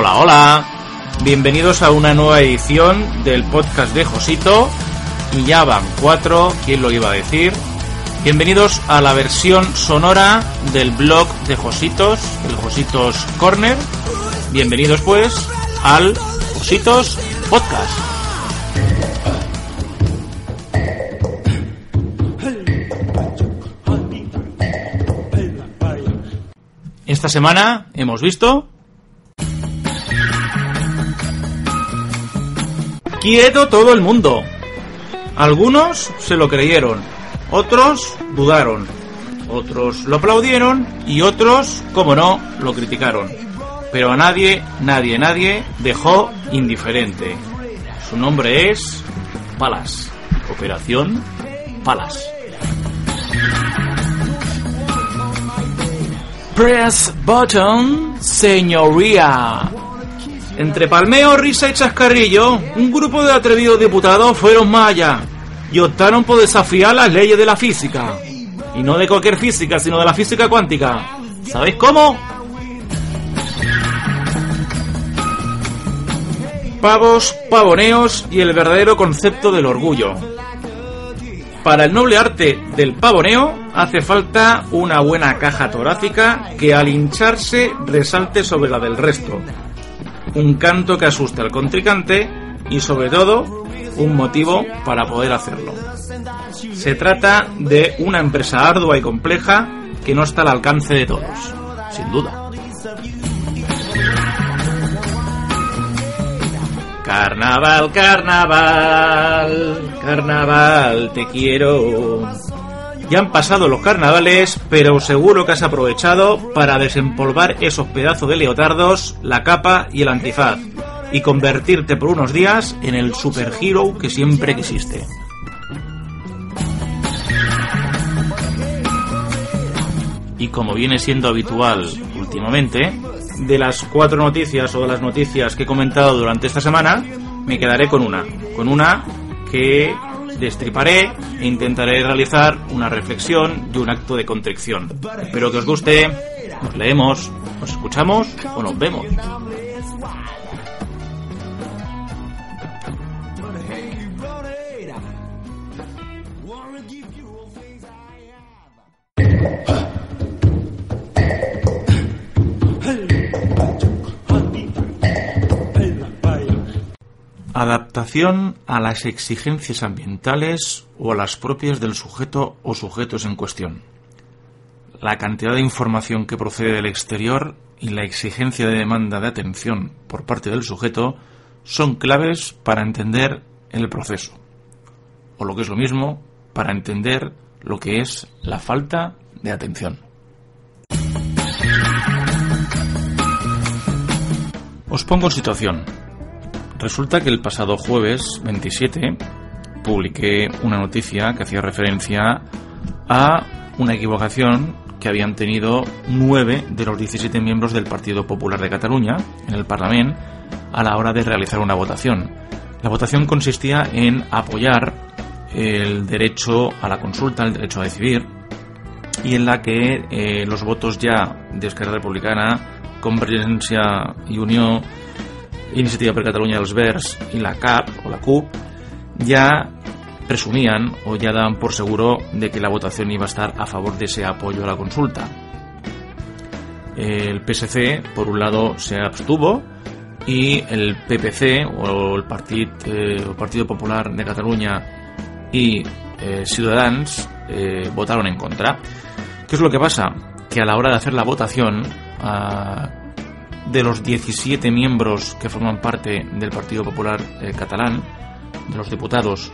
Hola, hola. Bienvenidos a una nueva edición del podcast de Josito. Y ya van cuatro, ¿quién lo iba a decir? Bienvenidos a la versión sonora del blog de Jositos, el Jositos Corner. Bienvenidos pues al Jositos Podcast. Esta semana hemos visto Quieto todo el mundo. Algunos se lo creyeron, otros dudaron, otros lo aplaudieron y otros, como no, lo criticaron. Pero a nadie, nadie, nadie dejó indiferente. Su nombre es Palas. Operación Palas. Press button, señoría. Entre palmeo, risa y chascarrillo, un grupo de atrevidos diputados fueron más allá y optaron por desafiar las leyes de la física. Y no de cualquier física, sino de la física cuántica. ¿Sabéis cómo? Pavos, pavoneos y el verdadero concepto del orgullo. Para el noble arte del pavoneo hace falta una buena caja torácica que al hincharse resalte sobre la del resto un canto que asuste al contrincante y sobre todo un motivo para poder hacerlo. Se trata de una empresa ardua y compleja que no está al alcance de todos, sin duda. Carnaval, carnaval, carnaval, te quiero. Ya han pasado los carnavales, pero seguro que has aprovechado para desempolvar esos pedazos de leotardos, la capa y el antifaz, y convertirte por unos días en el superhero que siempre quisiste. Y como viene siendo habitual últimamente, de las cuatro noticias o de las noticias que he comentado durante esta semana, me quedaré con una. Con una que destriparé e intentaré realizar una reflexión y un acto de contrición. Espero que os guste, nos leemos, nos escuchamos o nos vemos. Adaptación a las exigencias ambientales o a las propias del sujeto o sujetos en cuestión. La cantidad de información que procede del exterior y la exigencia de demanda de atención por parte del sujeto son claves para entender el proceso. O lo que es lo mismo, para entender lo que es la falta de atención. Os pongo en situación. Resulta que el pasado jueves 27 publiqué una noticia que hacía referencia a una equivocación que habían tenido nueve de los 17 miembros del Partido Popular de Cataluña en el Parlamento a la hora de realizar una votación. La votación consistía en apoyar el derecho a la consulta, el derecho a decidir, y en la que eh, los votos ya de Esquerra Republicana, Convergencia y Unión Iniciativa per Catalunya dels Verds y la CAP o la CUP ya presumían o ya daban por seguro de que la votación iba a estar a favor de ese apoyo a la consulta. El PSC, por un lado, se abstuvo y el PPC o el, eh, Partido Popular de Cataluña y eh, Ciudadans eh, votaron en contra. ¿Qué es lo que pasa? Que a la hora de hacer la votación, ah, de los 17 miembros que forman parte del Partido Popular eh, Catalán, de los diputados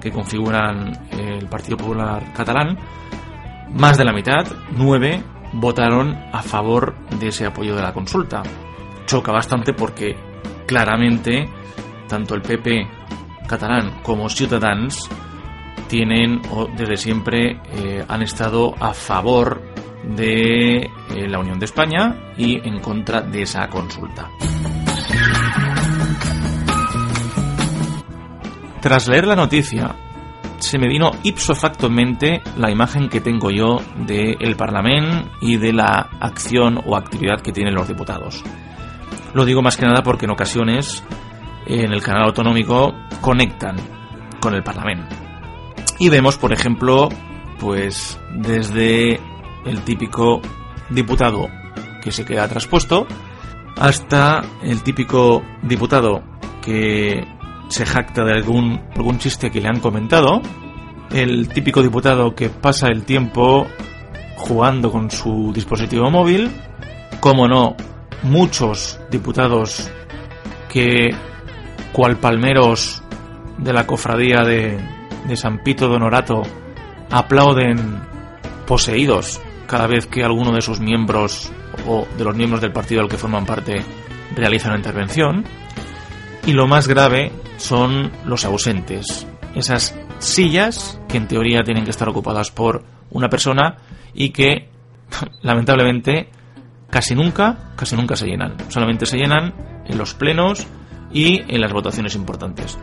que configuran eh, el Partido Popular Catalán, más de la mitad, nueve, votaron a favor de ese apoyo de la consulta. Choca bastante porque claramente tanto el PP catalán como Ciutadans tienen o desde siempre eh, han estado a favor de eh, la Unión de España y en contra de esa consulta. Tras leer la noticia, se me vino ipso facto en mente la imagen que tengo yo del Parlamento y de la acción o actividad que tienen los diputados. Lo digo más que nada porque en ocasiones en el canal autonómico conectan con el Parlamento. Y vemos, por ejemplo, pues desde el típico diputado que se queda traspuesto hasta el típico diputado que se jacta de algún, algún chiste que le han comentado, el típico diputado que pasa el tiempo jugando con su dispositivo móvil, como no, muchos diputados que, cual palmeros de la cofradía de, de San Pito Donorato, aplauden poseídos cada vez que alguno de sus miembros o de los miembros del partido al que forman parte realiza una intervención. Y lo más grave son los ausentes, esas sillas que en teoría tienen que estar ocupadas por una persona y que lamentablemente casi nunca, casi nunca se llenan. Solamente se llenan en los plenos y en las votaciones importantes.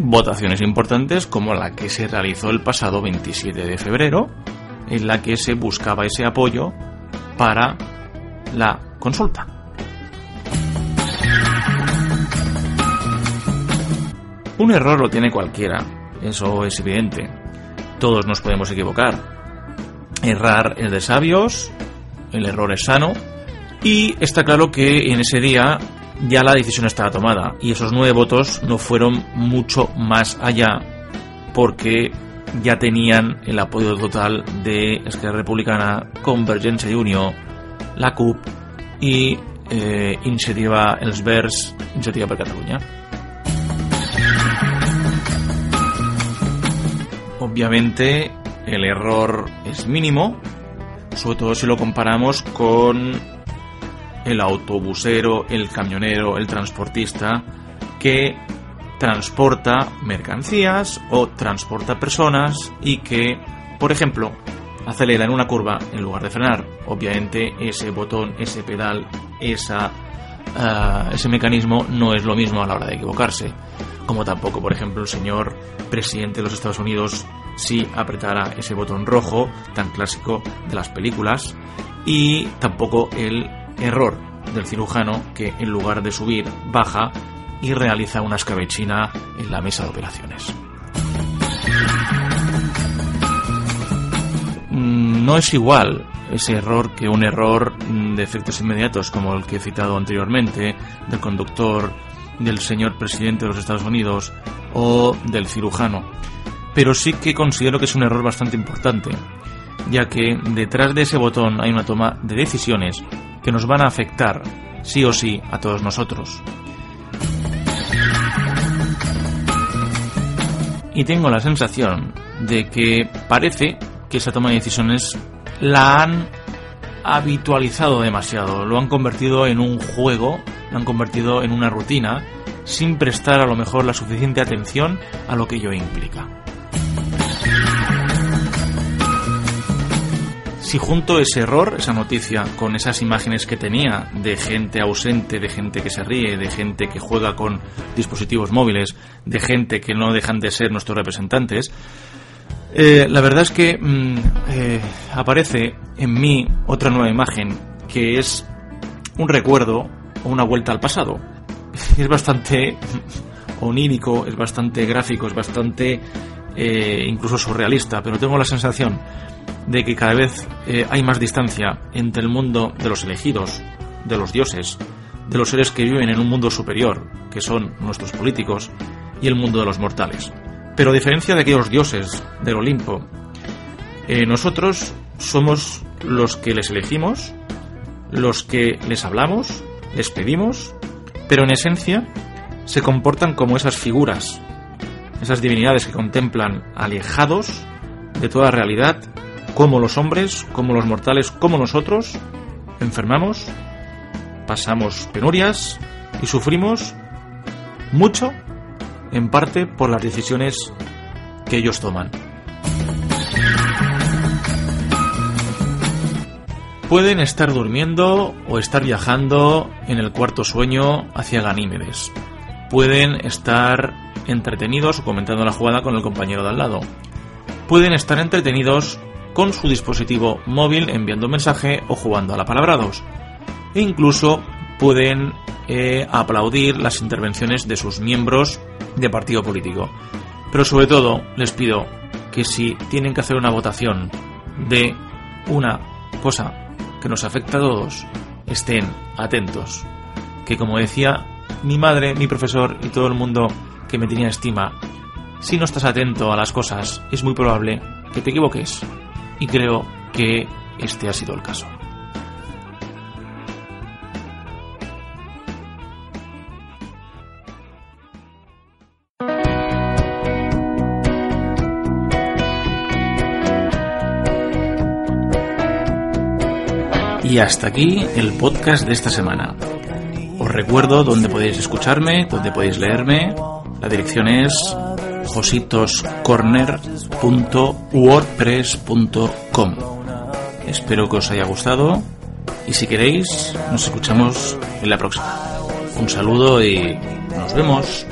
Votaciones importantes como la que se realizó el pasado 27 de febrero, en la que se buscaba ese apoyo para la consulta. Un error lo tiene cualquiera, eso es evidente. Todos nos podemos equivocar. Errar es de sabios, el error es sano, y está claro que en ese día ya la decisión estaba tomada, y esos nueve votos no fueron mucho más allá, porque ya tenían el apoyo total de Esquerra Republicana, Convergencia y Unión, la CUP y eh, Iniciativa Els Verds, Iniciativa per Catalunya. Obviamente el error es mínimo, sobre todo si lo comparamos con el autobusero, el camionero, el transportista que transporta mercancías o transporta personas y que, por ejemplo, acelera en una curva en lugar de frenar. Obviamente ese botón, ese pedal, esa, uh, ese mecanismo no es lo mismo a la hora de equivocarse. Como tampoco, por ejemplo, el señor presidente de los Estados Unidos si apretara ese botón rojo tan clásico de las películas y tampoco el error del cirujano que en lugar de subir baja y realiza una escabechina en la mesa de operaciones. Mm, no es igual ese error que un error de efectos inmediatos como el que he citado anteriormente del conductor del señor presidente de los Estados Unidos o del cirujano. Pero sí que considero que es un error bastante importante, ya que detrás de ese botón hay una toma de decisiones que nos van a afectar sí o sí a todos nosotros. Y tengo la sensación de que parece que esa toma de decisiones la han habitualizado demasiado, lo han convertido en un juego, lo han convertido en una rutina, sin prestar a lo mejor la suficiente atención a lo que ello implica. Si junto ese error, esa noticia, con esas imágenes que tenía de gente ausente, de gente que se ríe, de gente que juega con dispositivos móviles, de gente que no dejan de ser nuestros representantes, eh, la verdad es que mm, eh, aparece en mí otra nueva imagen que es un recuerdo o una vuelta al pasado. Es bastante onírico, es bastante gráfico, es bastante eh, incluso surrealista, pero tengo la sensación de que cada vez eh, hay más distancia entre el mundo de los elegidos, de los dioses, de los seres que viven en un mundo superior, que son nuestros políticos, y el mundo de los mortales. Pero a diferencia de aquellos dioses del Olimpo, eh, nosotros somos los que les elegimos, los que les hablamos, les pedimos, pero en esencia se comportan como esas figuras, esas divinidades que contemplan alejados de toda realidad como los hombres, como los mortales, como nosotros, enfermamos, pasamos penurias y sufrimos mucho, en parte por las decisiones que ellos toman. Pueden estar durmiendo o estar viajando en el cuarto sueño hacia Ganímedes. Pueden estar entretenidos o comentando la jugada con el compañero de al lado. Pueden estar entretenidos con su dispositivo móvil enviando un mensaje o jugando a la palabra 2. E incluso pueden eh, aplaudir las intervenciones de sus miembros de partido político. Pero sobre todo les pido que si tienen que hacer una votación de una cosa que nos afecta a todos, estén atentos. Que como decía mi madre, mi profesor y todo el mundo que me tenía estima, si no estás atento a las cosas, es muy probable que te equivoques. Y creo que este ha sido el caso. Y hasta aquí el podcast de esta semana. Os recuerdo dónde podéis escucharme, dónde podéis leerme. La dirección es jositoscorner.wordpress.com. Espero que os haya gustado y si queréis nos escuchamos en la próxima. Un saludo y nos vemos.